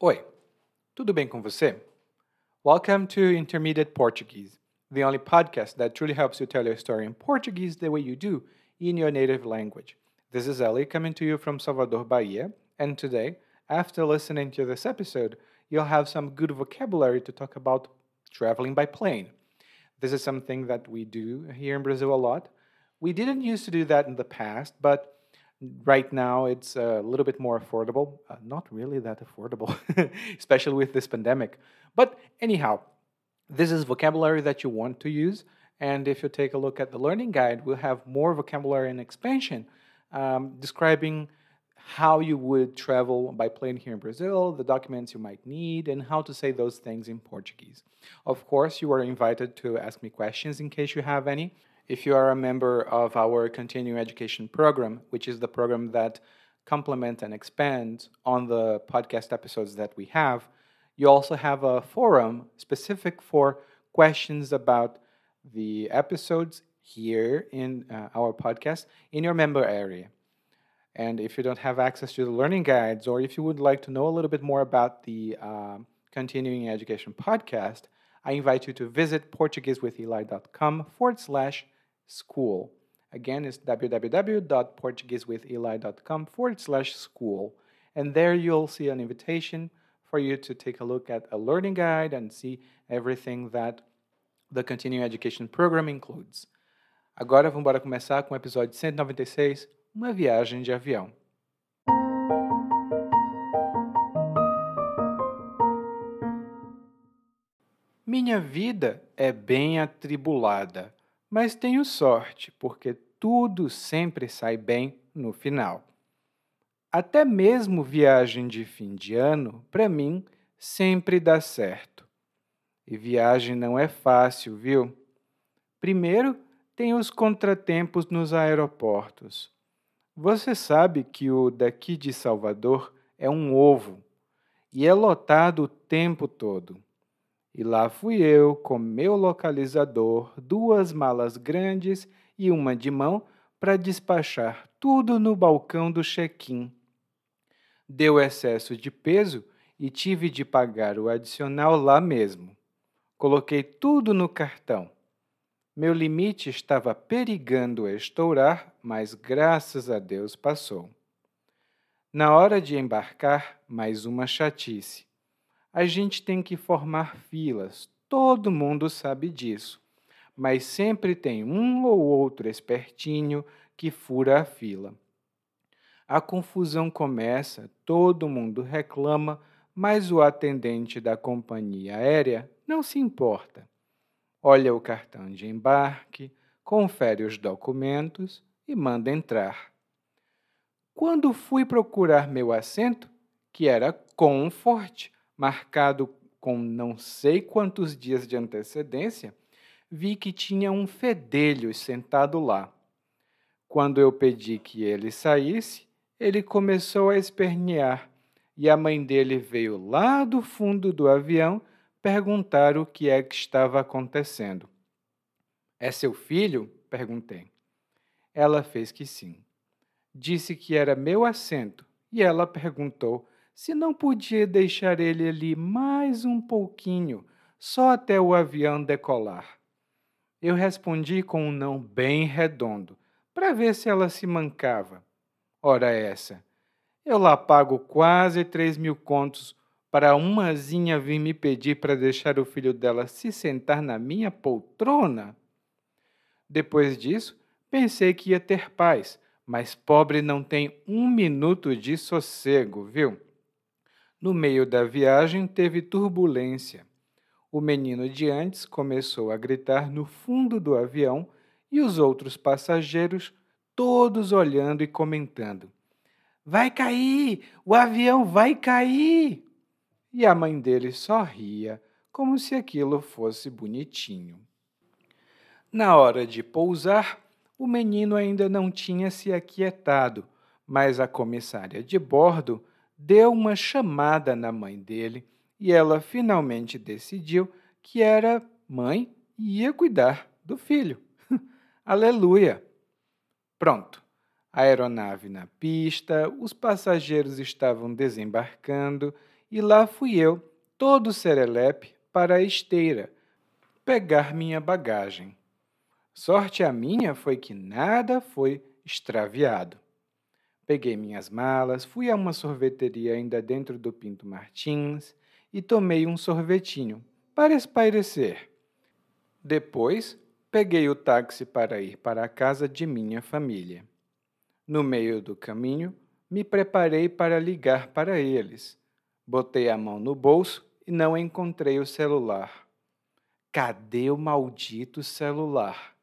Oi, tudo bem com você? Welcome to Intermediate Portuguese, the only podcast that truly helps you tell your story in Portuguese the way you do in your native language. This is Ellie coming to you from Salvador, Bahia, and today, after listening to this episode, you'll have some good vocabulary to talk about traveling by plane. This is something that we do here in Brazil a lot. We didn't used to do that in the past, but right now it's a little bit more affordable. Uh, not really that affordable, especially with this pandemic. But anyhow, this is vocabulary that you want to use. And if you take a look at the learning guide, we'll have more vocabulary and expansion um, describing how you would travel by plane here in Brazil, the documents you might need, and how to say those things in Portuguese. Of course, you are invited to ask me questions in case you have any. If you are a member of our continuing education program, which is the program that complements and expands on the podcast episodes that we have, you also have a forum specific for questions about the episodes here in uh, our podcast in your member area. And if you don't have access to the learning guides, or if you would like to know a little bit more about the uh, Continuing Education podcast, I invite you to visit PortugueseWithEli.com forward slash school. Again, it's www.portuguesewitheli.com forward slash school. And there you'll see an invitation for you to take a look at a learning guide and see everything that the Continuing Education Program includes. Agora vamos começar com o episódio 196, Uma Viagem de Avião. Minha vida é bem atribulada, mas tenho sorte, porque tudo sempre sai bem no final. Até mesmo viagem de fim de ano, para mim, sempre dá certo. E viagem não é fácil, viu? Primeiro, tem os contratempos nos aeroportos. Você sabe que o daqui de Salvador é um ovo e é lotado o tempo todo. E lá fui eu com meu localizador, duas malas grandes e uma de mão para despachar tudo no balcão do check-in. Deu excesso de peso e tive de pagar o adicional lá mesmo. Coloquei tudo no cartão. Meu limite estava perigando estourar, mas graças a Deus passou. Na hora de embarcar, mais uma chatice. A gente tem que formar filas, todo mundo sabe disso, mas sempre tem um ou outro espertinho que fura a fila. A confusão começa, todo mundo reclama, mas o atendente da companhia aérea não se importa. Olha o cartão de embarque, confere os documentos e manda entrar. Quando fui procurar meu assento, que era Comfort, marcado com não sei quantos dias de antecedência, vi que tinha um fedelho sentado lá. Quando eu pedi que ele saísse, ele começou a espernear e a mãe dele veio lá do fundo do avião perguntar o que é que estava acontecendo. É seu filho? perguntei. Ela fez que sim. Disse que era meu assento e ela perguntou se não podia deixar ele ali mais um pouquinho, só até o avião decolar. Eu respondi com um não bem redondo, para ver se ela se mancava. Ora essa, eu lá pago quase três mil contos para umazinha vir me pedir para deixar o filho dela se sentar na minha poltrona? Depois disso, pensei que ia ter paz, mas pobre não tem um minuto de sossego, viu? No meio da viagem teve turbulência. O menino de antes começou a gritar no fundo do avião e os outros passageiros, todos olhando e comentando: Vai cair! O avião vai cair! E a mãe dele só ria, como se aquilo fosse bonitinho. Na hora de pousar, o menino ainda não tinha se aquietado, mas a comissária de bordo deu uma chamada na mãe dele e ela finalmente decidiu que era mãe e ia cuidar do filho. Aleluia! Pronto. A aeronave na pista, os passageiros estavam desembarcando e lá fui eu, todo serelepe, para a esteira, pegar minha bagagem. Sorte a minha foi que nada foi extraviado. Peguei minhas malas, fui a uma sorveteria ainda dentro do Pinto Martins e tomei um sorvetinho para espairecer. Depois, peguei o táxi para ir para a casa de minha família. No meio do caminho, me preparei para ligar para eles. Botei a mão no bolso e não encontrei o celular. Cadê o maldito celular?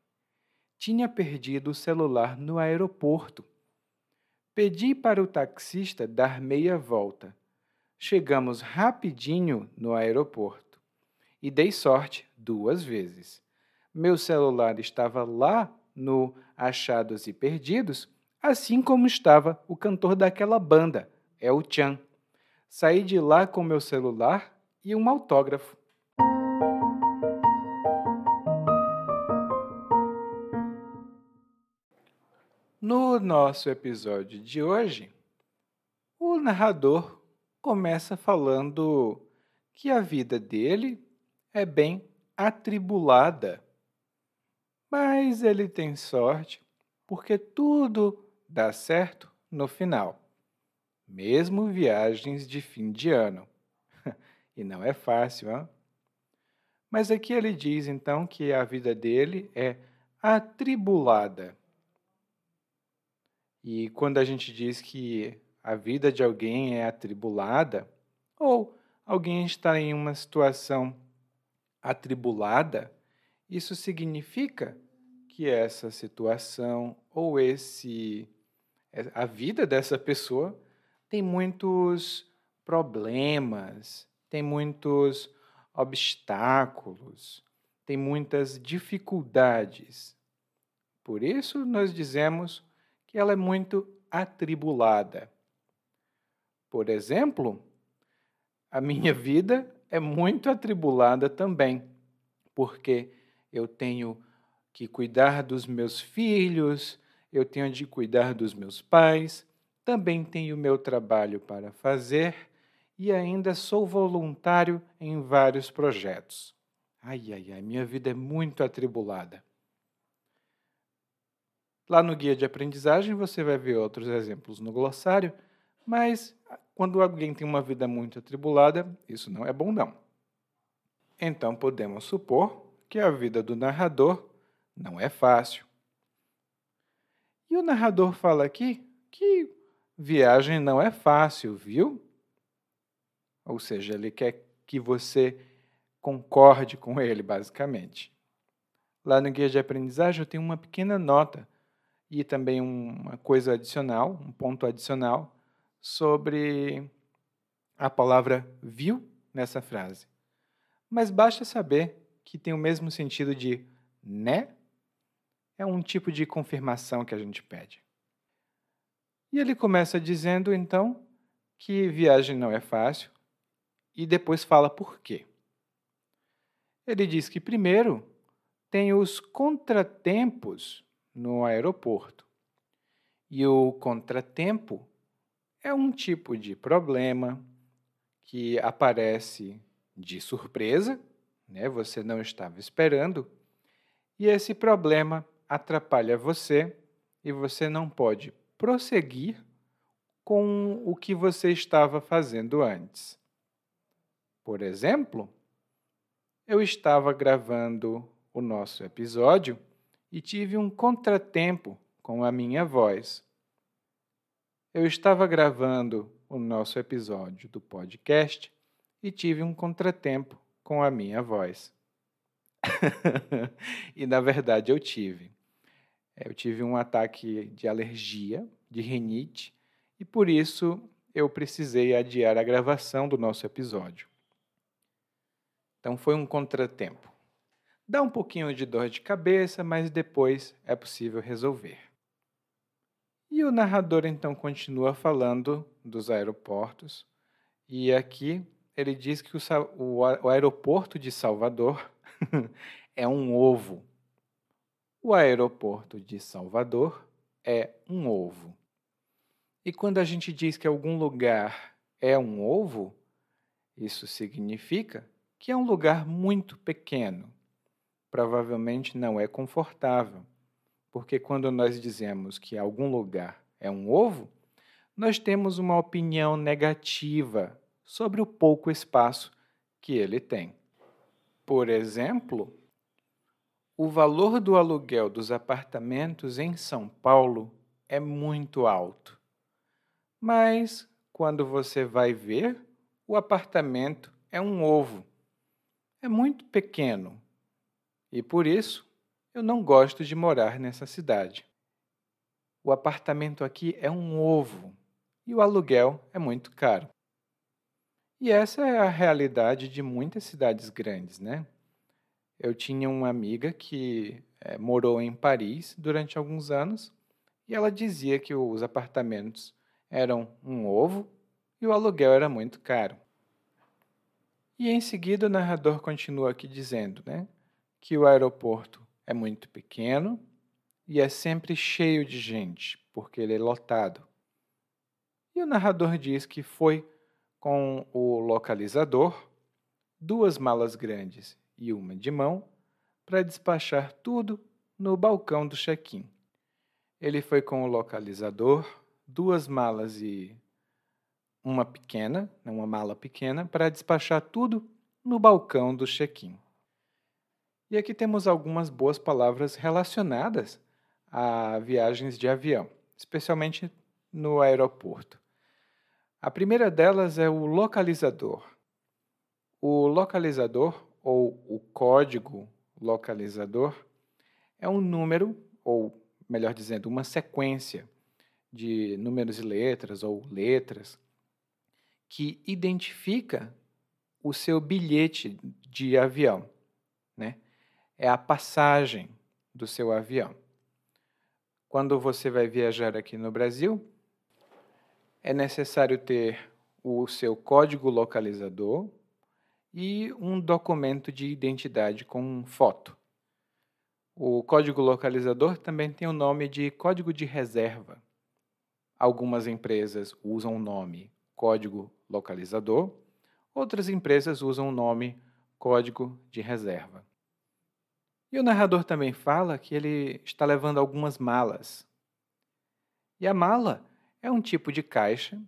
Tinha perdido o celular no aeroporto. Pedi para o taxista dar meia volta. Chegamos rapidinho no aeroporto e dei sorte duas vezes. Meu celular estava lá no Achados e Perdidos, assim como estava o cantor daquela banda, El Chan. Saí de lá com meu celular e um autógrafo. No nosso episódio de hoje, o narrador começa falando que a vida dele é bem atribulada. Mas ele tem sorte porque tudo dá certo no final, mesmo viagens de fim de ano. e não é fácil, hein? Mas aqui ele diz então que a vida dele é atribulada. E quando a gente diz que a vida de alguém é atribulada, ou alguém está em uma situação atribulada, isso significa que essa situação ou esse a vida dessa pessoa tem muitos problemas, tem muitos obstáculos, tem muitas dificuldades. Por isso nós dizemos ela é muito atribulada. Por exemplo, a minha vida é muito atribulada também, porque eu tenho que cuidar dos meus filhos, eu tenho de cuidar dos meus pais, também tenho meu trabalho para fazer e ainda sou voluntário em vários projetos. Ai, ai, ai, minha vida é muito atribulada. Lá no guia de aprendizagem você vai ver outros exemplos no glossário, mas quando alguém tem uma vida muito atribulada, isso não é bom não. Então podemos supor que a vida do narrador não é fácil. E o narrador fala aqui que viagem não é fácil, viu? Ou seja, ele quer que você concorde com ele, basicamente. Lá no guia de aprendizagem eu tenho uma pequena nota e também uma coisa adicional, um ponto adicional, sobre a palavra viu nessa frase. Mas basta saber que tem o mesmo sentido de né? É um tipo de confirmação que a gente pede. E ele começa dizendo, então, que viagem não é fácil e depois fala por quê. Ele diz que, primeiro, tem os contratempos no aeroporto. E o contratempo é um tipo de problema que aparece de surpresa, né? você não estava esperando, e esse problema atrapalha você e você não pode prosseguir com o que você estava fazendo antes. Por exemplo, eu estava gravando o nosso episódio e tive um contratempo com a minha voz. Eu estava gravando o nosso episódio do podcast e tive um contratempo com a minha voz. e na verdade eu tive. Eu tive um ataque de alergia, de rinite, e por isso eu precisei adiar a gravação do nosso episódio. Então foi um contratempo. Dá um pouquinho de dor de cabeça, mas depois é possível resolver. E o narrador então continua falando dos aeroportos, e aqui ele diz que o, o aeroporto de Salvador é um ovo. O aeroporto de Salvador é um ovo. E quando a gente diz que algum lugar é um ovo, Isso significa que é um lugar muito pequeno. Provavelmente não é confortável, porque quando nós dizemos que algum lugar é um ovo, nós temos uma opinião negativa sobre o pouco espaço que ele tem. Por exemplo, o valor do aluguel dos apartamentos em São Paulo é muito alto. Mas, quando você vai ver, o apartamento é um ovo. É muito pequeno. E por isso, eu não gosto de morar nessa cidade. O apartamento aqui é um ovo e o aluguel é muito caro. E essa é a realidade de muitas cidades grandes, né? Eu tinha uma amiga que é, morou em Paris durante alguns anos e ela dizia que os apartamentos eram um ovo e o aluguel era muito caro. E em seguida o narrador continua aqui dizendo né, que o aeroporto é muito pequeno e é sempre cheio de gente, porque ele é lotado. E o narrador diz que foi com o localizador, duas malas grandes e uma de mão para despachar tudo no balcão do check-in. Ele foi com o localizador, duas malas e uma pequena, né, uma mala pequena, para despachar tudo no balcão do check-in. E aqui temos algumas boas palavras relacionadas a viagens de avião, especialmente no aeroporto. A primeira delas é o localizador. O localizador ou o código localizador é um número, ou melhor dizendo, uma sequência de números e letras ou letras que identifica o seu bilhete de avião, né? É a passagem do seu avião. Quando você vai viajar aqui no Brasil, é necessário ter o seu código localizador, e um documento de identidade com foto. O código localizador também tem o nome de código de reserva. Algumas empresas usam o nome código localizador, outras empresas usam o nome código de reserva. E o narrador também fala que ele está levando algumas malas. E a mala é um tipo de caixa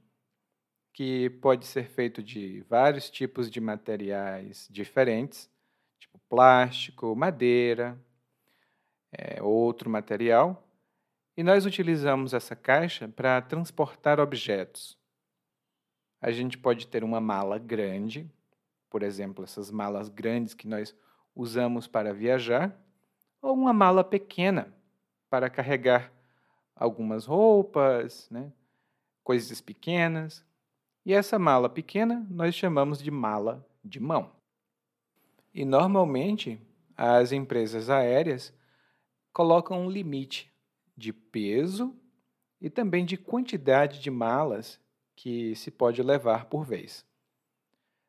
que pode ser feito de vários tipos de materiais diferentes, tipo plástico, madeira, é, outro material. E nós utilizamos essa caixa para transportar objetos. A gente pode ter uma mala grande, por exemplo, essas malas grandes que nós usamos para viajar, ou uma mala pequena para carregar algumas roupas, né? coisas pequenas. E essa mala pequena nós chamamos de mala de mão. E normalmente as empresas aéreas colocam um limite de peso e também de quantidade de malas que se pode levar por vez.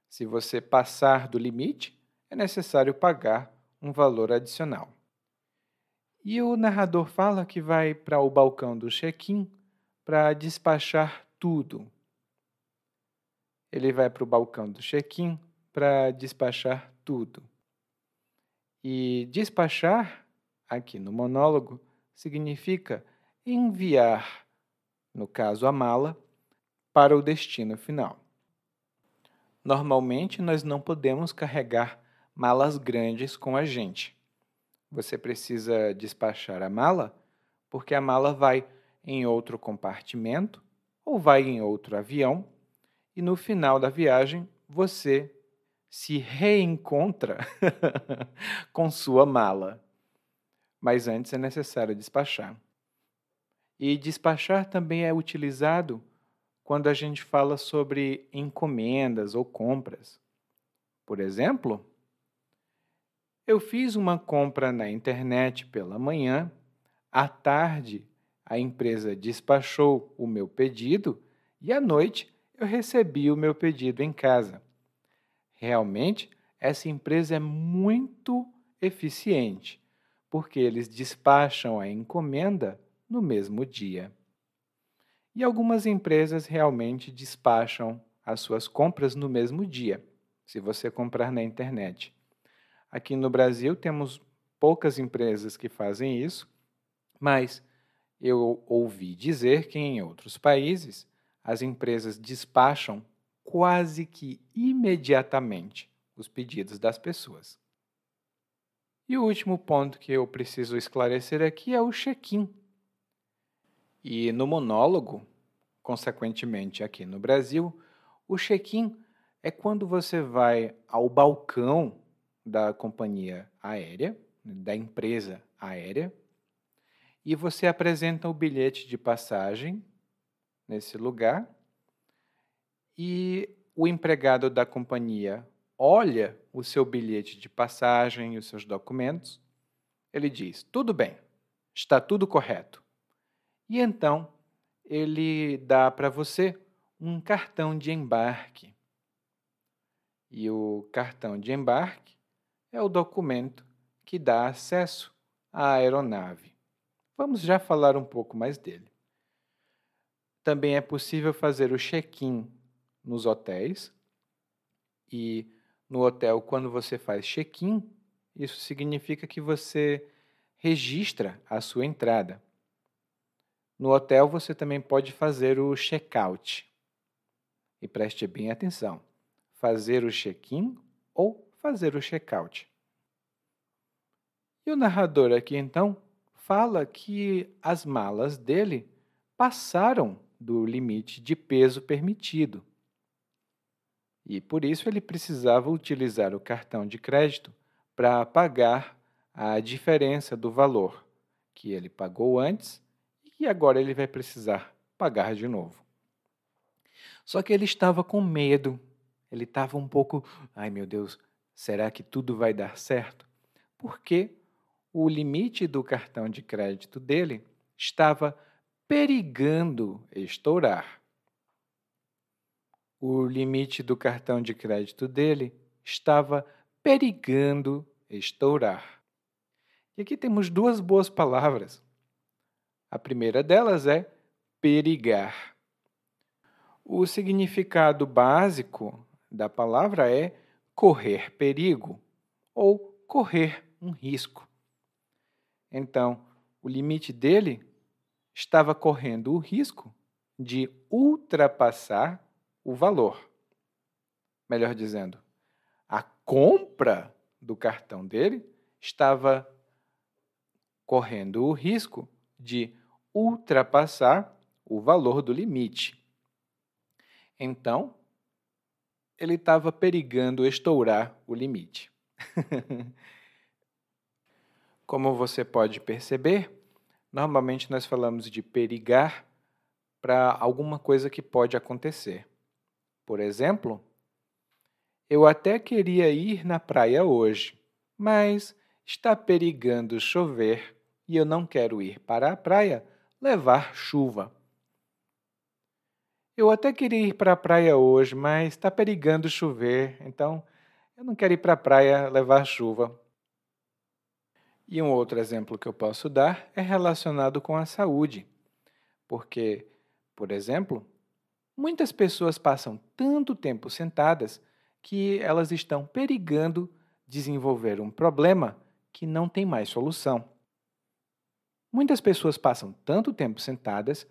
Se você passar do limite, é necessário pagar um valor adicional. E o narrador fala que vai para o balcão do check-in para despachar tudo ele vai para o balcão do check-in para despachar tudo. E despachar, aqui no monólogo, significa enviar, no caso a mala, para o destino final. Normalmente, nós não podemos carregar malas grandes com a gente. Você precisa despachar a mala porque a mala vai em outro compartimento ou vai em outro avião e no final da viagem você se reencontra com sua mala. Mas antes é necessário despachar. E despachar também é utilizado quando a gente fala sobre encomendas ou compras. Por exemplo, eu fiz uma compra na internet pela manhã, à tarde a empresa despachou o meu pedido e à noite eu recebi o meu pedido em casa. Realmente, essa empresa é muito eficiente, porque eles despacham a encomenda no mesmo dia. E algumas empresas realmente despacham as suas compras no mesmo dia, se você comprar na internet. Aqui no Brasil temos poucas empresas que fazem isso, mas eu ouvi dizer que em outros países as empresas despacham quase que imediatamente os pedidos das pessoas. E o último ponto que eu preciso esclarecer aqui é o check-in. E no monólogo, consequentemente aqui no Brasil, o check-in é quando você vai ao balcão da companhia aérea, da empresa aérea, e você apresenta o bilhete de passagem nesse lugar, e o empregado da companhia olha o seu bilhete de passagem e os seus documentos, ele diz: tudo bem, está tudo correto. E então ele dá para você um cartão de embarque. E o cartão de embarque é o documento que dá acesso à aeronave. Vamos já falar um pouco mais dele. Também é possível fazer o check-in nos hotéis e no hotel, quando você faz check-in, isso significa que você registra a sua entrada. No hotel, você também pode fazer o check-out. E preste bem atenção: fazer o check-in ou fazer o check-out. E o narrador aqui então fala que as malas dele passaram do limite de peso permitido e por isso ele precisava utilizar o cartão de crédito para pagar a diferença do valor que ele pagou antes e agora ele vai precisar pagar de novo. Só que ele estava com medo, ele estava um pouco, ai meu Deus, será que tudo vai dar certo? Porque o limite do cartão de crédito dele estava perigando estourar o limite do cartão de crédito dele estava perigando estourar. E aqui temos duas boas palavras. A primeira delas é perigar. O significado básico da palavra é correr perigo ou correr um risco. Então, o limite dele estava correndo o risco de ultrapassar o valor. Melhor dizendo, a compra do cartão dele estava correndo o risco de ultrapassar o valor do limite. Então, ele estava perigando estourar o limite. Como você pode perceber, normalmente nós falamos de perigar para alguma coisa que pode acontecer. Por exemplo, eu até queria ir na praia hoje, mas está perigando chover e eu não quero ir para a praia levar chuva. Eu até queria ir para a praia hoje, mas está perigando chover, então eu não quero ir para a praia levar chuva. E um outro exemplo que eu posso dar é relacionado com a saúde, porque, por exemplo, Muitas pessoas passam tanto tempo sentadas que elas estão perigando desenvolver um problema que não tem mais solução. Muitas pessoas passam tanto tempo sentadas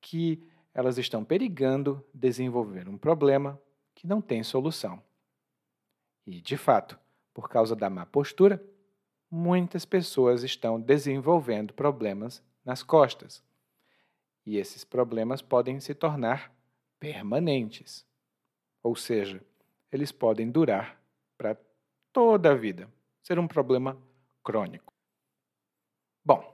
que elas estão perigando desenvolver um problema que não tem solução. E, de fato, por causa da má postura, muitas pessoas estão desenvolvendo problemas nas costas. E esses problemas podem se tornar permanentes. Ou seja, eles podem durar para toda a vida, ser um problema crônico. Bom,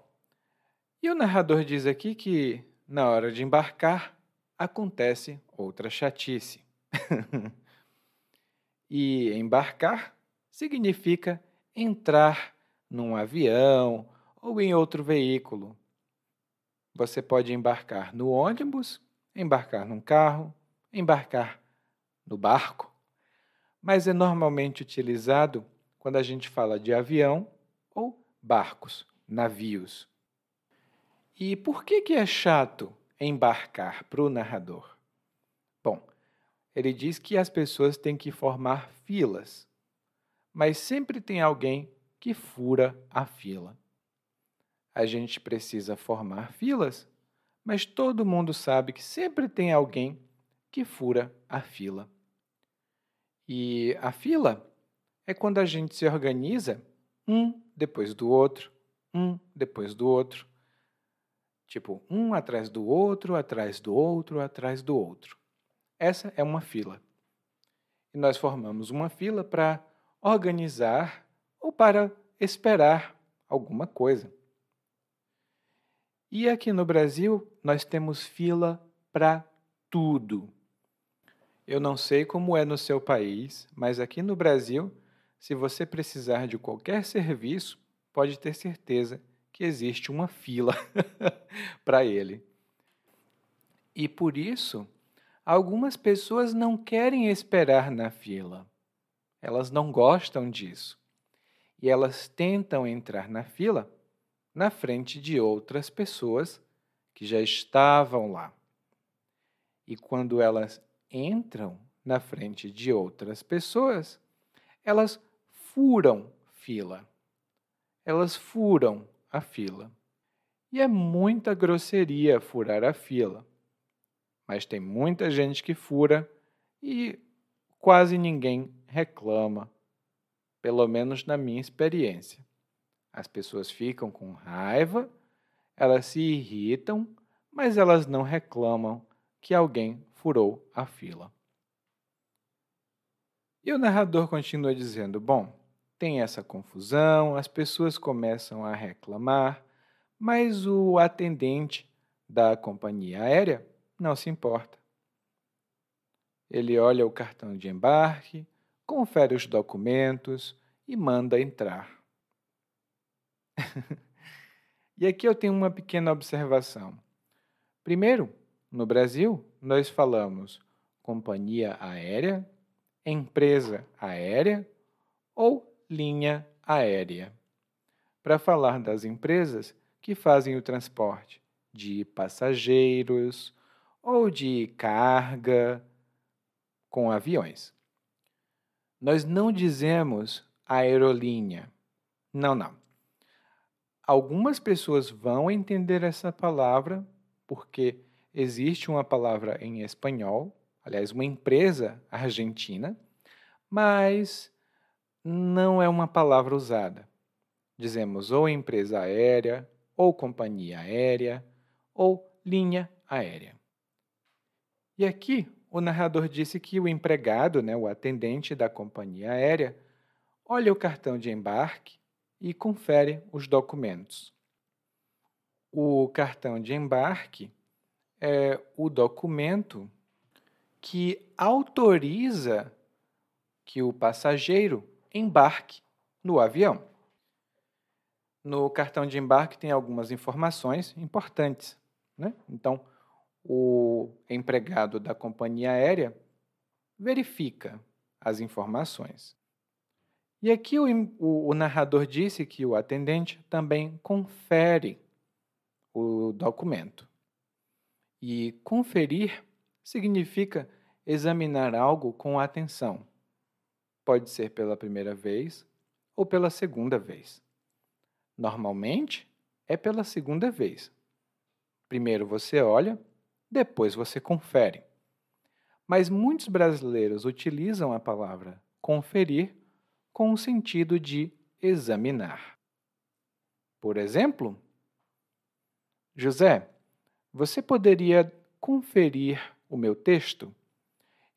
e o narrador diz aqui que na hora de embarcar acontece outra chatice. e embarcar significa entrar num avião ou em outro veículo. Você pode embarcar no ônibus embarcar num carro, embarcar no barco, mas é normalmente utilizado quando a gente fala de avião ou barcos, navios. E por que, que é chato embarcar para o narrador? Bom, ele diz que as pessoas têm que formar filas, mas sempre tem alguém que fura a fila. A gente precisa formar filas, mas todo mundo sabe que sempre tem alguém que fura a fila. E a fila é quando a gente se organiza um depois do outro, um depois do outro. Tipo, um atrás do outro, atrás do outro, atrás do outro. Essa é uma fila. E nós formamos uma fila para organizar ou para esperar alguma coisa. E aqui no Brasil, nós temos fila para tudo. Eu não sei como é no seu país, mas aqui no Brasil, se você precisar de qualquer serviço, pode ter certeza que existe uma fila para ele. E por isso, algumas pessoas não querem esperar na fila. Elas não gostam disso. E elas tentam entrar na fila na frente de outras pessoas que já estavam lá. E quando elas entram na frente de outras pessoas, elas furam fila. Elas furam a fila. E é muita grosseria furar a fila. Mas tem muita gente que fura e quase ninguém reclama, pelo menos na minha experiência. As pessoas ficam com raiva, elas se irritam, mas elas não reclamam que alguém furou a fila. E o narrador continua dizendo: Bom, tem essa confusão, as pessoas começam a reclamar, mas o atendente da companhia aérea não se importa. Ele olha o cartão de embarque, confere os documentos e manda entrar. e aqui eu tenho uma pequena observação. Primeiro, no Brasil, nós falamos companhia aérea, empresa aérea ou linha aérea. Para falar das empresas que fazem o transporte de passageiros ou de carga com aviões. Nós não dizemos aerolínea. Não, não. Algumas pessoas vão entender essa palavra porque existe uma palavra em espanhol, aliás, uma empresa argentina, mas não é uma palavra usada. Dizemos ou empresa aérea, ou companhia aérea, ou linha aérea. E aqui o narrador disse que o empregado, né, o atendente da companhia aérea, olha o cartão de embarque e confere os documentos. O cartão de embarque é o documento que autoriza que o passageiro embarque no avião. No cartão de embarque tem algumas informações importantes. Né? Então, o empregado da companhia aérea verifica as informações. E aqui o, o, o narrador disse que o atendente também confere o documento. E conferir significa examinar algo com atenção. Pode ser pela primeira vez ou pela segunda vez. Normalmente é pela segunda vez. Primeiro você olha, depois você confere. Mas muitos brasileiros utilizam a palavra conferir com o sentido de examinar. Por exemplo, José, você poderia conferir o meu texto?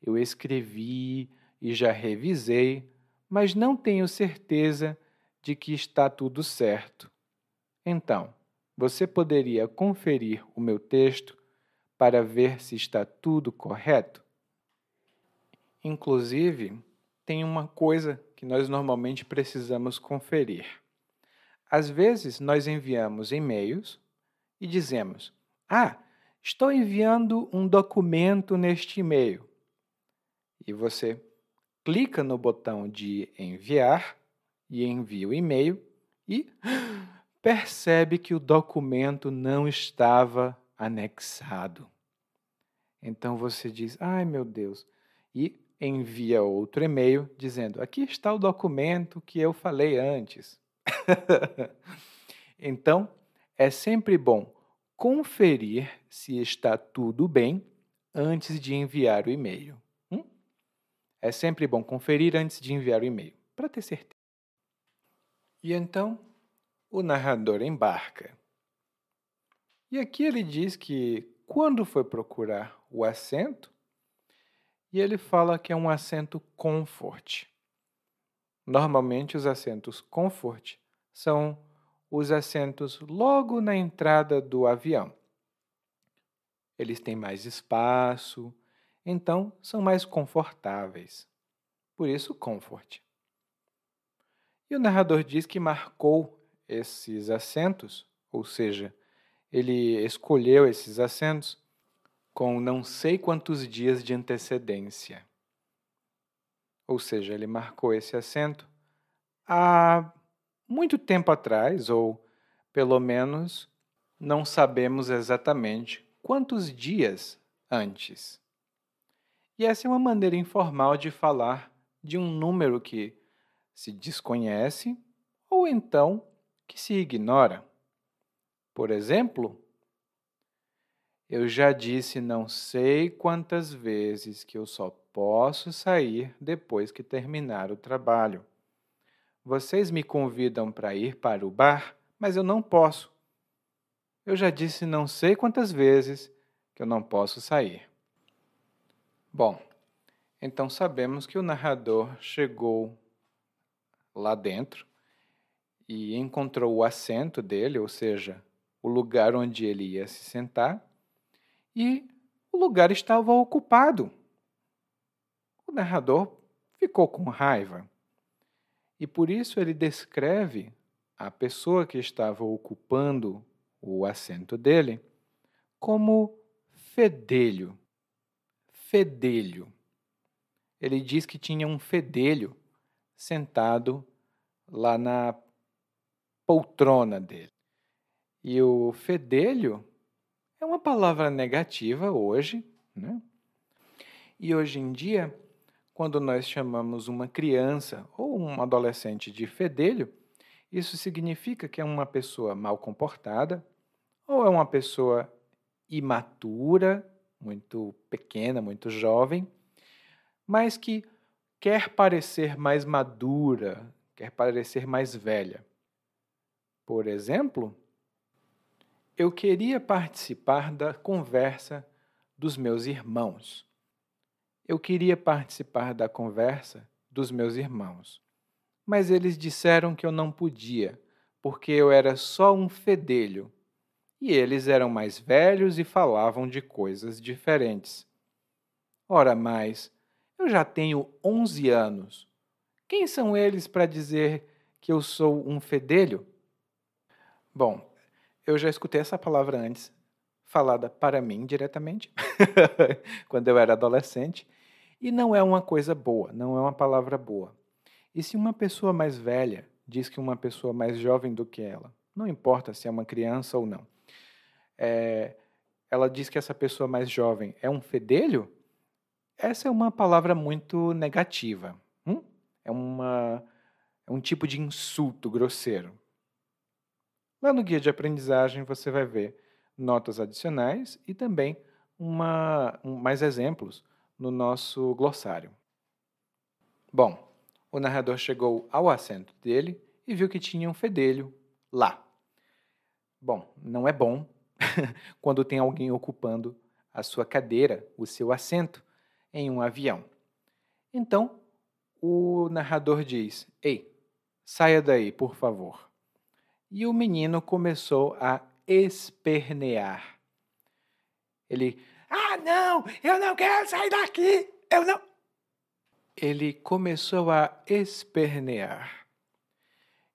Eu escrevi e já revisei, mas não tenho certeza de que está tudo certo. Então, você poderia conferir o meu texto para ver se está tudo correto? Inclusive, tem uma coisa que nós normalmente precisamos conferir. Às vezes, nós enviamos e-mails e dizemos: ah, estou enviando um documento neste e-mail. E você clica no botão de enviar e envia o e-mail e percebe que o documento não estava anexado. Então você diz: ai meu Deus, e envia outro e-mail dizendo: Aqui está o documento que eu falei antes. então, é sempre bom conferir se está tudo bem antes de enviar o e-mail. É sempre bom conferir antes de enviar o e-mail, para ter certeza. E então, o narrador embarca. E aqui ele diz que quando foi procurar o assento, e ele fala que é um assento comfort. Normalmente os assentos comfort são os assentos logo na entrada do avião. Eles têm mais espaço, então são mais confortáveis. Por isso, comfort. E o narrador diz que marcou esses assentos, ou seja, ele escolheu esses assentos com não sei quantos dias de antecedência. Ou seja, ele marcou esse assento há muito tempo atrás, ou pelo menos não sabemos exatamente quantos dias antes. E essa é uma maneira informal de falar de um número que se desconhece ou então que se ignora. Por exemplo, eu já disse não sei quantas vezes que eu só posso sair depois que terminar o trabalho. Vocês me convidam para ir para o bar, mas eu não posso. Eu já disse não sei quantas vezes que eu não posso sair. Bom, então sabemos que o narrador chegou lá dentro e encontrou o assento dele, ou seja, o lugar onde ele ia se sentar, e o lugar estava ocupado. O narrador ficou com raiva e por isso ele descreve a pessoa que estava ocupando o assento dele como fedelho. Fedelho. Ele diz que tinha um fedelho sentado lá na poltrona dele. E o fedelho é uma palavra negativa hoje, né? E hoje em dia, quando nós chamamos uma criança ou um adolescente de fedelho, isso significa que é uma pessoa mal comportada ou é uma pessoa imatura, muito pequena, muito jovem, mas que quer parecer mais madura, quer parecer mais velha. Por exemplo, eu queria participar da conversa dos meus irmãos. Eu queria participar da conversa dos meus irmãos, mas eles disseram que eu não podia, porque eu era só um fedelho e eles eram mais velhos e falavam de coisas diferentes. Ora mais, eu já tenho 11 anos. Quem são eles para dizer que eu sou um fedelho? Bom, eu já escutei essa palavra antes, falada para mim diretamente, quando eu era adolescente, e não é uma coisa boa, não é uma palavra boa. E se uma pessoa mais velha diz que uma pessoa mais jovem do que ela, não importa se é uma criança ou não, é, ela diz que essa pessoa mais jovem é um fedelho, essa é uma palavra muito negativa. Hum? É, uma, é um tipo de insulto grosseiro. Lá no guia de aprendizagem você vai ver notas adicionais e também uma, um, mais exemplos no nosso glossário. Bom, o narrador chegou ao assento dele e viu que tinha um fedelho lá. Bom, não é bom quando tem alguém ocupando a sua cadeira, o seu assento, em um avião. Então, o narrador diz: Ei, saia daí, por favor e o menino começou a espernear. Ele, ah, não, eu não quero sair daqui, eu não. Ele começou a espernear.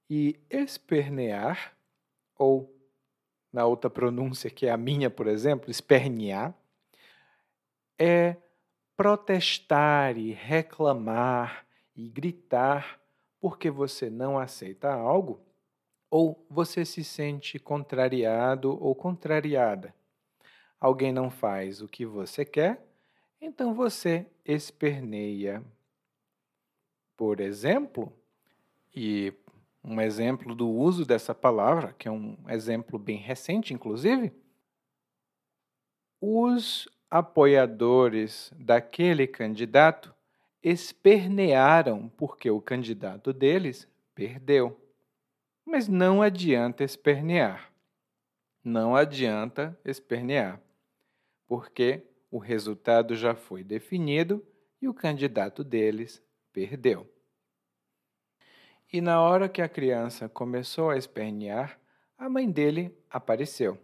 E espernear, ou na outra pronúncia que é a minha, por exemplo, espernear, é protestar e reclamar e gritar porque você não aceita algo ou você se sente contrariado ou contrariada. Alguém não faz o que você quer, então você esperneia. Por exemplo, e um exemplo do uso dessa palavra, que é um exemplo bem recente, inclusive, os apoiadores daquele candidato espernearam porque o candidato deles perdeu. Mas não adianta espernear. Não adianta espernear, porque o resultado já foi definido e o candidato deles perdeu. E na hora que a criança começou a espernear, a mãe dele apareceu.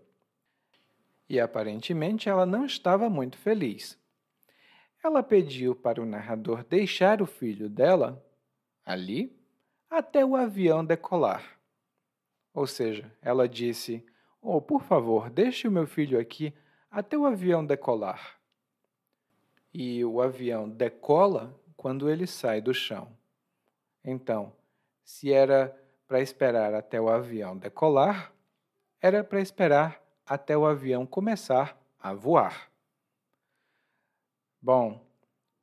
E aparentemente ela não estava muito feliz. Ela pediu para o narrador deixar o filho dela ali até o avião decolar. Ou seja, ela disse: Oh, por favor, deixe o meu filho aqui até o avião decolar. E o avião decola quando ele sai do chão. Então, se era para esperar até o avião decolar, era para esperar até o avião começar a voar. Bom,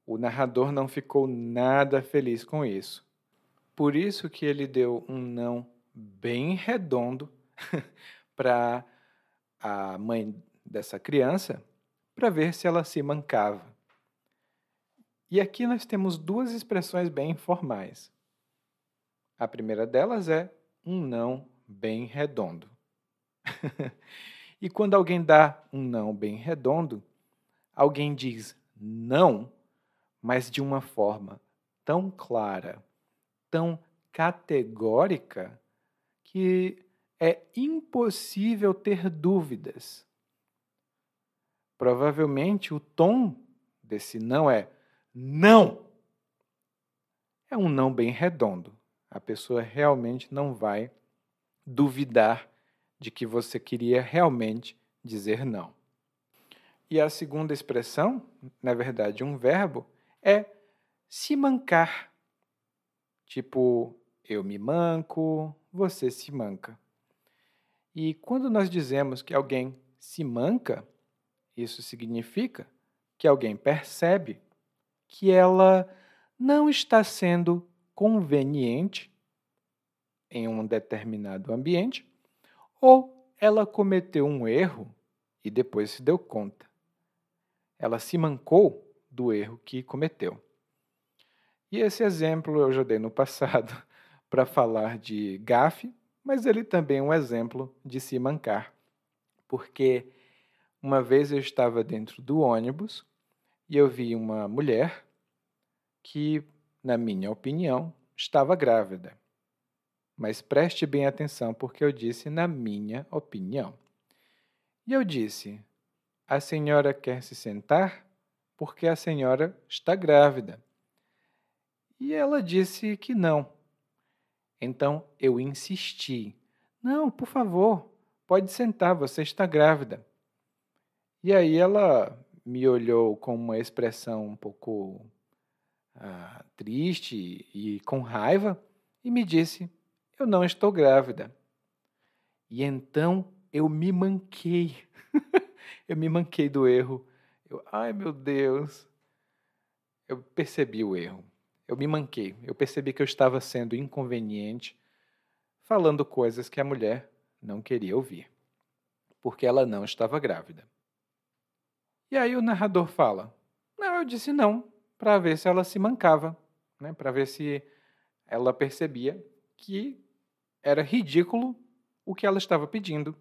o narrador não ficou nada feliz com isso. Por isso que ele deu um não bem redondo para a mãe dessa criança para ver se ela se mancava. E aqui nós temos duas expressões bem informais. A primeira delas é um não bem redondo. e quando alguém dá um não bem redondo, alguém diz não, mas de uma forma tão clara, tão categórica, que é impossível ter dúvidas. Provavelmente o tom desse não é não. É um não bem redondo. A pessoa realmente não vai duvidar de que você queria realmente dizer não. E a segunda expressão, na verdade, um verbo, é se mancar. Tipo, eu me manco, você se manca. E quando nós dizemos que alguém se manca, isso significa que alguém percebe que ela não está sendo conveniente em um determinado ambiente, ou ela cometeu um erro e depois se deu conta. Ela se mancou do erro que cometeu. E esse exemplo eu já dei no passado para falar de gafe, mas ele também é um exemplo de se mancar. Porque uma vez eu estava dentro do ônibus e eu vi uma mulher que na minha opinião, estava grávida. Mas preste bem atenção porque eu disse na minha opinião. E eu disse: A senhora quer se sentar porque a senhora está grávida. E ela disse que não. Então eu insisti: Não, por favor, pode sentar, você está grávida. E aí ela me olhou com uma expressão um pouco ah, triste e com raiva e me disse: Eu não estou grávida. E então eu me manquei. eu me manquei do erro. Eu, ai meu Deus. Eu percebi o erro. Eu me manquei. Eu percebi que eu estava sendo inconveniente, falando coisas que a mulher não queria ouvir, porque ela não estava grávida. E aí o narrador fala: Não, eu disse não para ver se ela se mancava, né? para ver se ela percebia que era ridículo o que ela estava pedindo.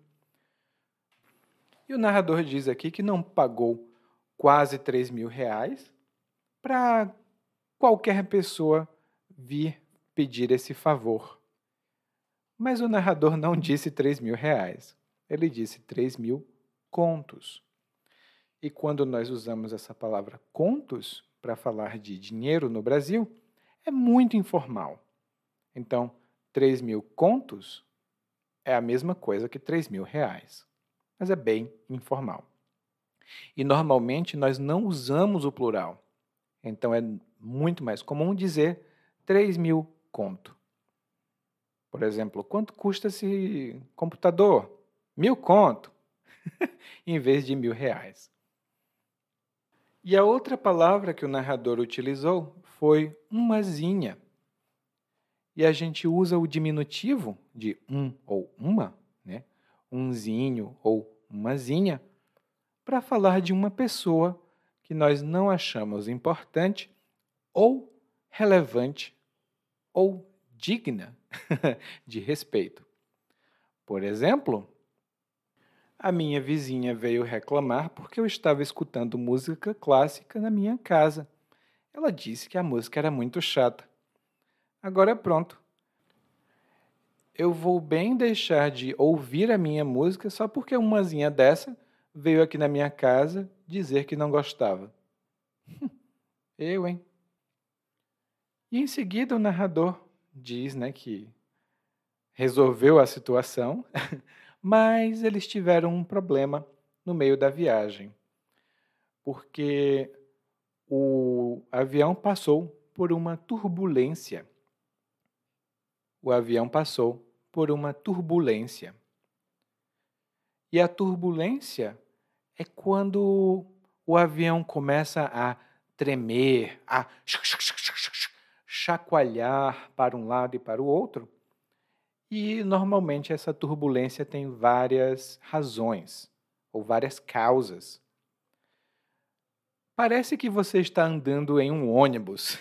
E o narrador diz aqui que não pagou quase 3 mil reais para qualquer pessoa vir pedir esse favor. Mas o narrador não disse 3 mil reais, ele disse 3 mil contos. E quando nós usamos essa palavra contos, para falar de dinheiro no Brasil é muito informal. Então, 3 mil contos é a mesma coisa que 3 mil reais, mas é bem informal. E normalmente nós não usamos o plural. Então é muito mais comum dizer 3 mil conto. Por exemplo, quanto custa esse computador? Mil conto, em vez de mil reais. E a outra palavra que o narrador utilizou foi umazinha. E a gente usa o diminutivo de um ou uma, né? umzinho ou umazinha, para falar de uma pessoa que nós não achamos importante ou relevante ou digna de respeito. Por exemplo, a minha vizinha veio reclamar porque eu estava escutando música clássica na minha casa. Ela disse que a música era muito chata. Agora é pronto. Eu vou bem deixar de ouvir a minha música só porque umazinha dessa veio aqui na minha casa dizer que não gostava. eu, hein? E em seguida o narrador diz né, que resolveu a situação mas eles tiveram um problema no meio da viagem, porque o avião passou por uma turbulência. O avião passou por uma turbulência. E a turbulência é quando o avião começa a tremer, a chacoalhar para um lado e para o outro, e normalmente essa turbulência tem várias razões ou várias causas. Parece que você está andando em um ônibus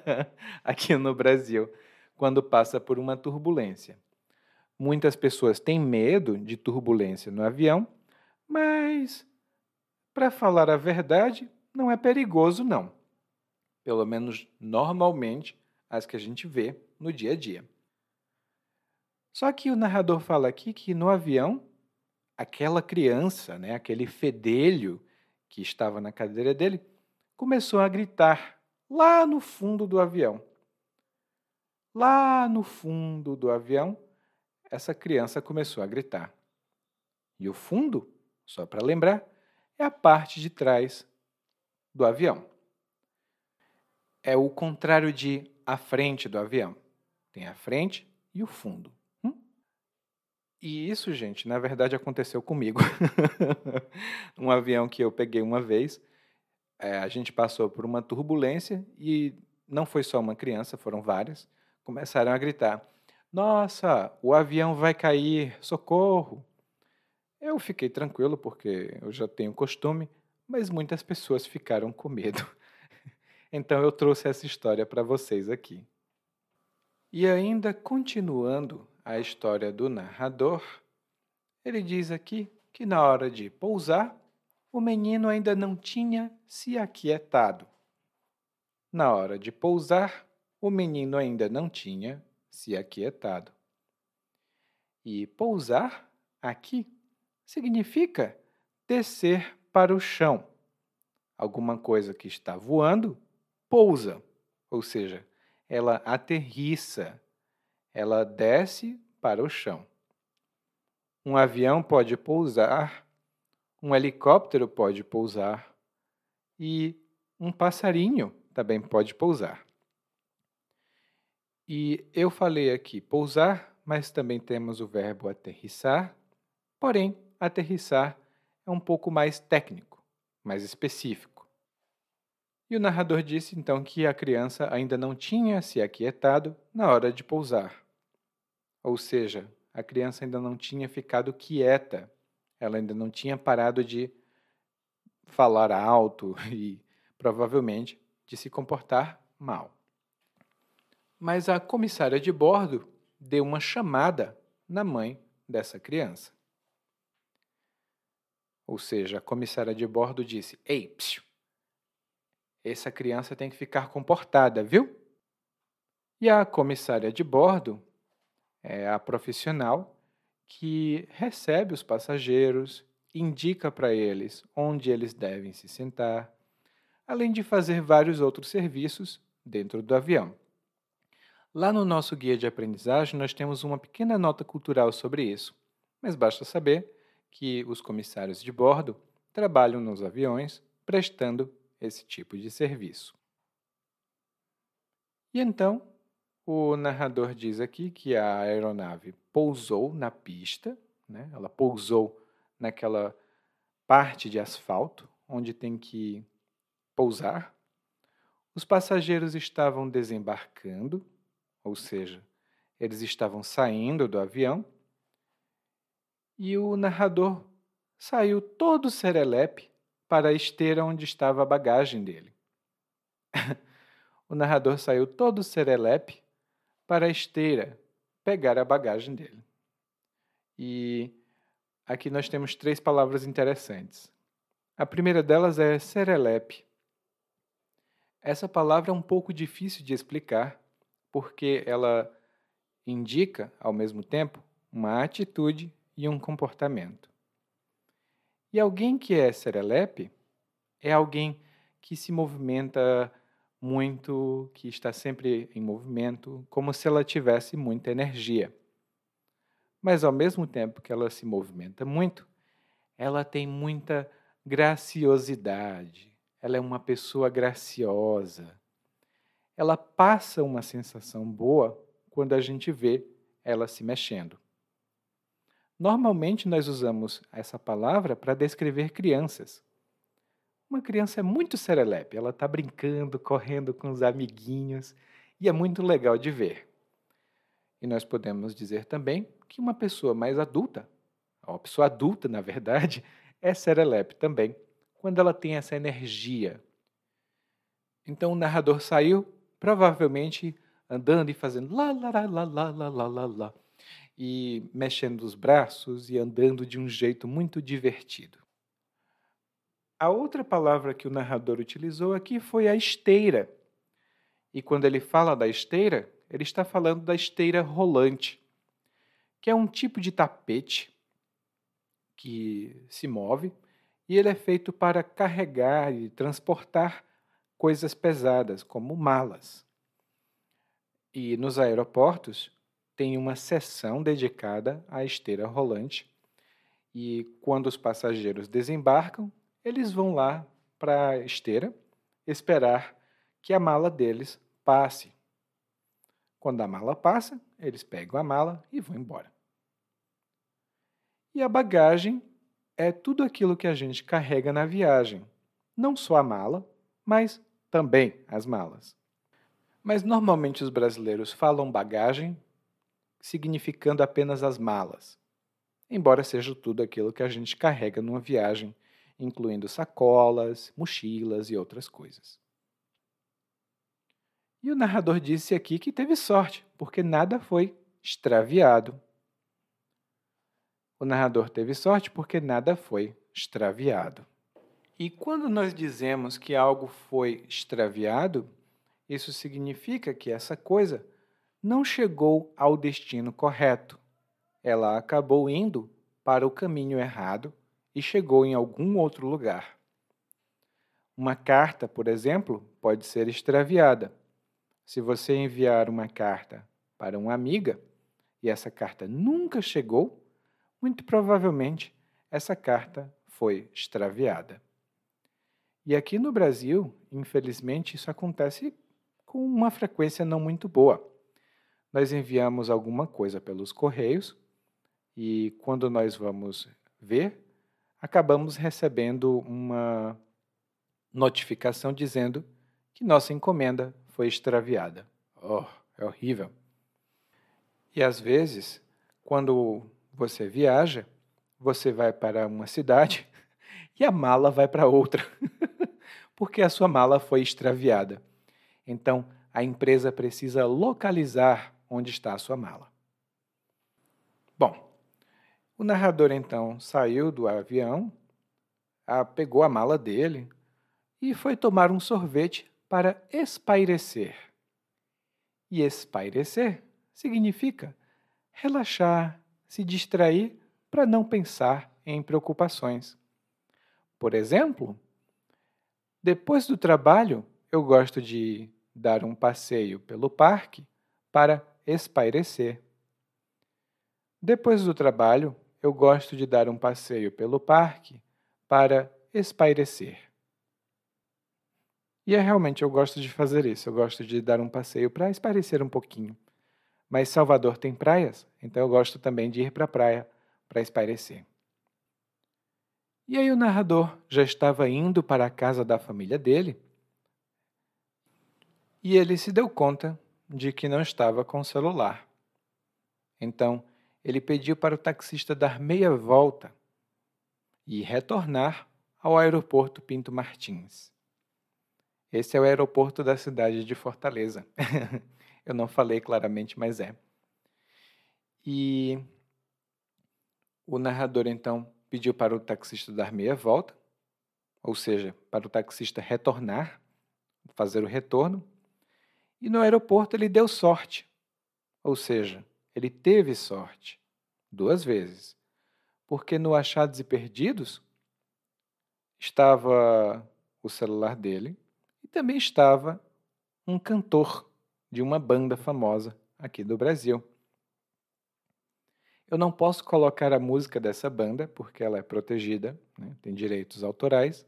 aqui no Brasil quando passa por uma turbulência. Muitas pessoas têm medo de turbulência no avião, mas, para falar a verdade, não é perigoso, não. Pelo menos normalmente as que a gente vê no dia a dia. Só que o narrador fala aqui que no avião, aquela criança, né, aquele fedelho que estava na cadeira dele, começou a gritar lá no fundo do avião. Lá no fundo do avião, essa criança começou a gritar. E o fundo, só para lembrar, é a parte de trás do avião. É o contrário de a frente do avião. Tem a frente e o fundo. E isso, gente, na verdade aconteceu comigo. um avião que eu peguei uma vez, é, a gente passou por uma turbulência e não foi só uma criança, foram várias, começaram a gritar: Nossa, o avião vai cair, socorro! Eu fiquei tranquilo porque eu já tenho costume, mas muitas pessoas ficaram com medo. Então eu trouxe essa história para vocês aqui. E ainda continuando a história do narrador, ele diz aqui que na hora de pousar, o menino ainda não tinha se aquietado. Na hora de pousar, o menino ainda não tinha se aquietado. E pousar aqui significa descer para o chão. Alguma coisa que está voando pousa, ou seja, ela aterrissa ela desce para o chão. Um avião pode pousar, um helicóptero pode pousar e um passarinho também pode pousar. E eu falei aqui pousar, mas também temos o verbo aterrissar, porém, aterrissar é um pouco mais técnico, mais específico. E o narrador disse então que a criança ainda não tinha se aquietado na hora de pousar. Ou seja, a criança ainda não tinha ficado quieta, ela ainda não tinha parado de falar alto e provavelmente de se comportar mal. Mas a comissária de bordo deu uma chamada na mãe dessa criança. Ou seja, a comissária de bordo disse: Ei, psiu, essa criança tem que ficar comportada, viu? E a comissária de bordo é a profissional que recebe os passageiros, indica para eles onde eles devem se sentar, além de fazer vários outros serviços dentro do avião. Lá no nosso guia de aprendizagem, nós temos uma pequena nota cultural sobre isso, mas basta saber que os comissários de bordo trabalham nos aviões prestando esse tipo de serviço. E então, o narrador diz aqui que a aeronave pousou na pista, né? ela pousou naquela parte de asfalto onde tem que pousar, os passageiros estavam desembarcando, ou seja, eles estavam saindo do avião, e o narrador saiu todo serelepe para a esteira onde estava a bagagem dele. o narrador saiu todo serelepe para a esteira pegar a bagagem dele. E aqui nós temos três palavras interessantes. A primeira delas é serelepe. Essa palavra é um pouco difícil de explicar, porque ela indica, ao mesmo tempo, uma atitude e um comportamento. E alguém que é serelepe é alguém que se movimenta muito, que está sempre em movimento, como se ela tivesse muita energia. Mas ao mesmo tempo que ela se movimenta muito, ela tem muita graciosidade. Ela é uma pessoa graciosa. Ela passa uma sensação boa quando a gente vê ela se mexendo. Normalmente nós usamos essa palavra para descrever crianças. Uma criança é muito serelepe, ela está brincando, correndo com os amiguinhos e é muito legal de ver. E nós podemos dizer também que uma pessoa mais adulta, uma pessoa adulta, na verdade, é serelepe também, quando ela tem essa energia. Então o narrador saiu, provavelmente andando e fazendo lá, lá, lá, lá, lá, lá, lá, lá, e mexendo os braços e andando de um jeito muito divertido. A outra palavra que o narrador utilizou aqui foi a esteira. E quando ele fala da esteira, ele está falando da esteira rolante, que é um tipo de tapete que se move e ele é feito para carregar e transportar coisas pesadas, como malas. E nos aeroportos tem uma seção dedicada à esteira rolante. E quando os passageiros desembarcam, eles vão lá para a esteira esperar que a mala deles passe. Quando a mala passa, eles pegam a mala e vão embora. E a bagagem é tudo aquilo que a gente carrega na viagem, não só a mala, mas também as malas. Mas normalmente os brasileiros falam bagagem significando apenas as malas, embora seja tudo aquilo que a gente carrega numa viagem, incluindo sacolas, mochilas e outras coisas. E o narrador disse aqui que teve sorte, porque nada foi extraviado. O narrador teve sorte porque nada foi extraviado. E quando nós dizemos que algo foi extraviado, isso significa que essa coisa não chegou ao destino correto. Ela acabou indo para o caminho errado e chegou em algum outro lugar. Uma carta, por exemplo, pode ser extraviada. Se você enviar uma carta para uma amiga e essa carta nunca chegou, muito provavelmente essa carta foi extraviada. E aqui no Brasil, infelizmente, isso acontece com uma frequência não muito boa. Nós enviamos alguma coisa pelos correios e quando nós vamos ver, acabamos recebendo uma notificação dizendo que nossa encomenda foi extraviada. Oh, é horrível. E às vezes, quando você viaja, você vai para uma cidade e a mala vai para outra, porque a sua mala foi extraviada. Então, a empresa precisa localizar onde está a sua mala. Bom, o narrador então saiu do avião, pegou a mala dele e foi tomar um sorvete para espairecer. E espairecer significa relaxar, se distrair para não pensar em preocupações. Por exemplo, depois do trabalho, eu gosto de dar um passeio pelo parque para espairecer. Depois do trabalho, eu gosto de dar um passeio pelo parque para espairecer. E é realmente eu gosto de fazer isso, eu gosto de dar um passeio para espairecer um pouquinho. Mas Salvador tem praias, então eu gosto também de ir para a praia para espairecer. E aí o narrador já estava indo para a casa da família dele e ele se deu conta de que não estava com o celular. Então, ele pediu para o taxista dar meia volta e retornar ao aeroporto Pinto Martins. Esse é o aeroporto da cidade de Fortaleza. Eu não falei claramente, mas é. E o narrador então pediu para o taxista dar meia volta, ou seja, para o taxista retornar, fazer o retorno. E no aeroporto ele deu sorte, ou seja, ele teve sorte duas vezes, porque no Achados e Perdidos estava o celular dele e também estava um cantor de uma banda famosa aqui do Brasil. Eu não posso colocar a música dessa banda porque ela é protegida, né? tem direitos autorais,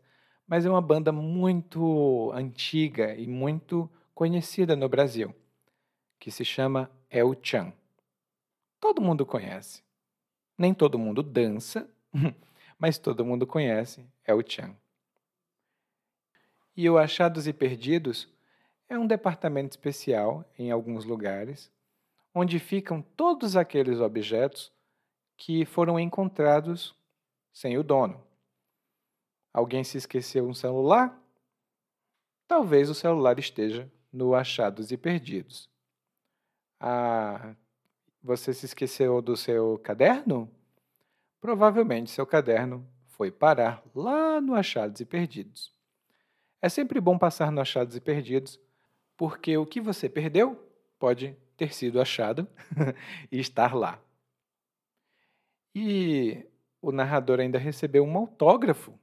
mas é uma banda muito antiga e muito conhecida no Brasil, que se chama El Chan. Todo mundo conhece. Nem todo mundo dança, mas todo mundo conhece El Chan. E o Achados e Perdidos é um departamento especial em alguns lugares, onde ficam todos aqueles objetos que foram encontrados sem o dono. Alguém se esqueceu um celular? Talvez o celular esteja no Achados e Perdidos. Ah, você se esqueceu do seu caderno? Provavelmente seu caderno foi parar lá no Achados e Perdidos. É sempre bom passar no Achados e Perdidos, porque o que você perdeu pode ter sido achado e estar lá. E o narrador ainda recebeu um autógrafo,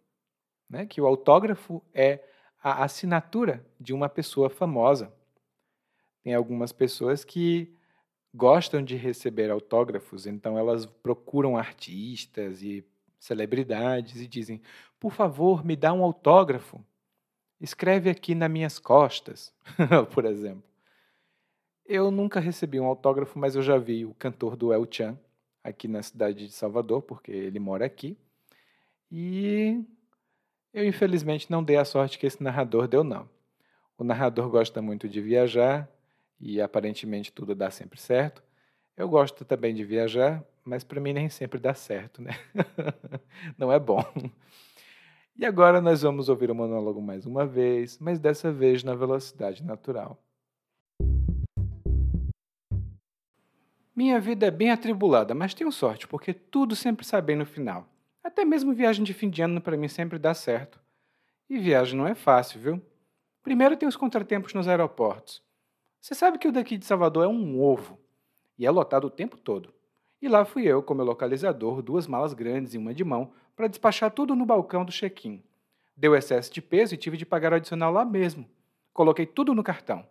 né? que o autógrafo é a assinatura de uma pessoa famosa. Tem algumas pessoas que gostam de receber autógrafos, então elas procuram artistas e celebridades e dizem: por favor, me dá um autógrafo. Escreve aqui nas minhas costas, por exemplo. Eu nunca recebi um autógrafo, mas eu já vi o cantor do El Chan aqui na cidade de Salvador, porque ele mora aqui. E eu, infelizmente, não dei a sorte que esse narrador deu, não. O narrador gosta muito de viajar e aparentemente tudo dá sempre certo. Eu gosto também de viajar, mas para mim nem sempre dá certo, né? não é bom. E agora nós vamos ouvir o monólogo mais uma vez, mas dessa vez na velocidade natural. Minha vida é bem atribulada, mas tenho sorte, porque tudo sempre sai bem no final. Até mesmo viagem de fim de ano para mim sempre dá certo. E viagem não é fácil, viu? Primeiro tem os contratempos nos aeroportos. Você sabe que o daqui de Salvador é um ovo e é lotado o tempo todo. E lá fui eu, com meu localizador, duas malas grandes e uma de mão, para despachar tudo no balcão do check-in. Deu excesso de peso e tive de pagar o adicional lá mesmo. Coloquei tudo no cartão.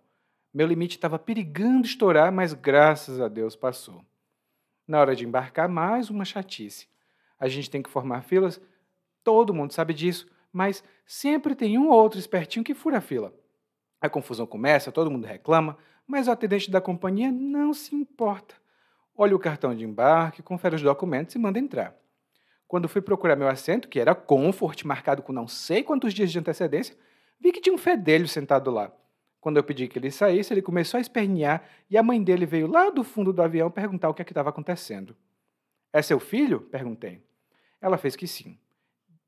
Meu limite estava perigando estourar, mas graças a Deus passou. Na hora de embarcar, mais uma chatice. A gente tem que formar filas, todo mundo sabe disso, mas sempre tem um ou outro espertinho que fura a fila. A confusão começa, todo mundo reclama, mas o atendente da companhia não se importa olha o cartão de embarque, confere os documentos e manda entrar. Quando fui procurar meu assento, que era Comfort, marcado com não sei quantos dias de antecedência, vi que tinha um fedelho sentado lá. Quando eu pedi que ele saísse, ele começou a espernear e a mãe dele veio lá do fundo do avião perguntar o que é estava acontecendo. É seu filho? perguntei. Ela fez que sim.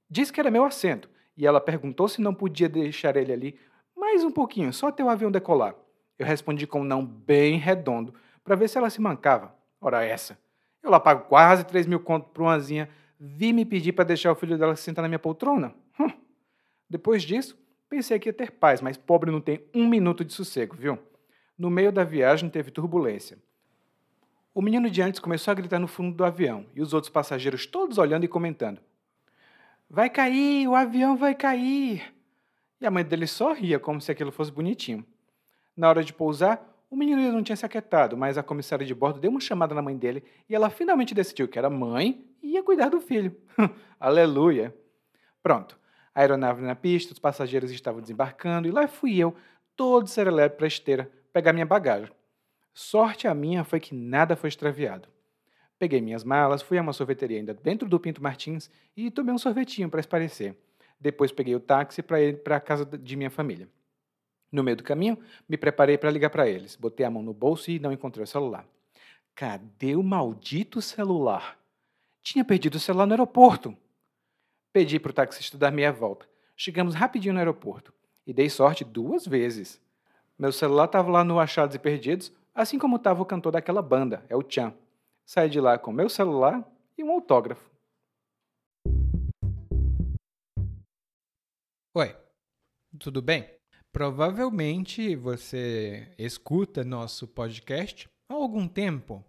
Disse que era meu assento e ela perguntou se não podia deixar ele ali mais um pouquinho, só até o avião decolar. Eu respondi com um não bem redondo para ver se ela se mancava. Ora essa. Eu lá pago quase 3 mil contos para uma asinha, vi me pedir para deixar o filho dela sentar na minha poltrona? Hum. Depois disso, pensei que ia ter paz, mas pobre não tem um minuto de sossego, viu? No meio da viagem teve turbulência. O menino de antes começou a gritar no fundo do avião e os outros passageiros todos olhando e comentando. Vai cair, o avião vai cair. E a mãe dele só ria como se aquilo fosse bonitinho. Na hora de pousar, o menino não tinha se aquietado, mas a comissária de bordo deu uma chamada na mãe dele e ela finalmente decidiu que era mãe e ia cuidar do filho. Aleluia! Pronto. A aeronave na pista, os passageiros estavam desembarcando e lá fui eu, todo serelepe para a esteira, pegar minha bagagem. Sorte a minha foi que nada foi extraviado. Peguei minhas malas, fui a uma sorveteria ainda dentro do Pinto Martins e tomei um sorvetinho para esparecer. Depois peguei o táxi para ir para a casa de minha família. No meio do caminho, me preparei para ligar para eles. Botei a mão no bolso e não encontrei o celular. Cadê o maldito celular? Tinha perdido o celular no aeroporto. Pedi para o taxista dar meia volta. Chegamos rapidinho no aeroporto e dei sorte duas vezes. Meu celular estava lá no Achados e Perdidos, assim como estava o cantor daquela banda, é o Chan. Saí de lá com meu celular e um autógrafo. Oi, tudo bem? Provavelmente você escuta nosso podcast há algum tempo.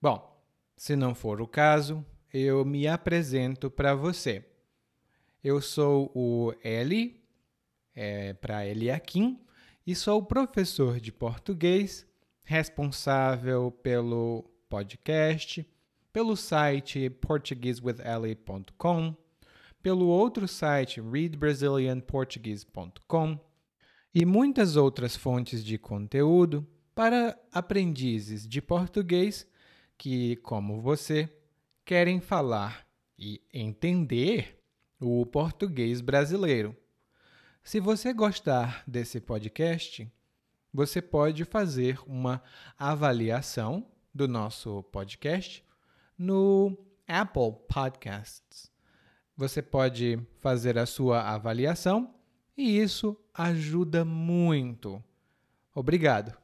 Bom, se não for o caso, eu me apresento para você. Eu sou o Eli, é, para Eliakim, e sou professor de português, responsável pelo podcast, pelo site portuguesewitheli.com, pelo outro site readbrazilianportuguese.com e muitas outras fontes de conteúdo para aprendizes de português que, como você, querem falar e entender o português brasileiro. Se você gostar desse podcast, você pode fazer uma avaliação do nosso podcast no Apple Podcasts. Você pode fazer a sua avaliação e isso ajuda muito. Obrigado.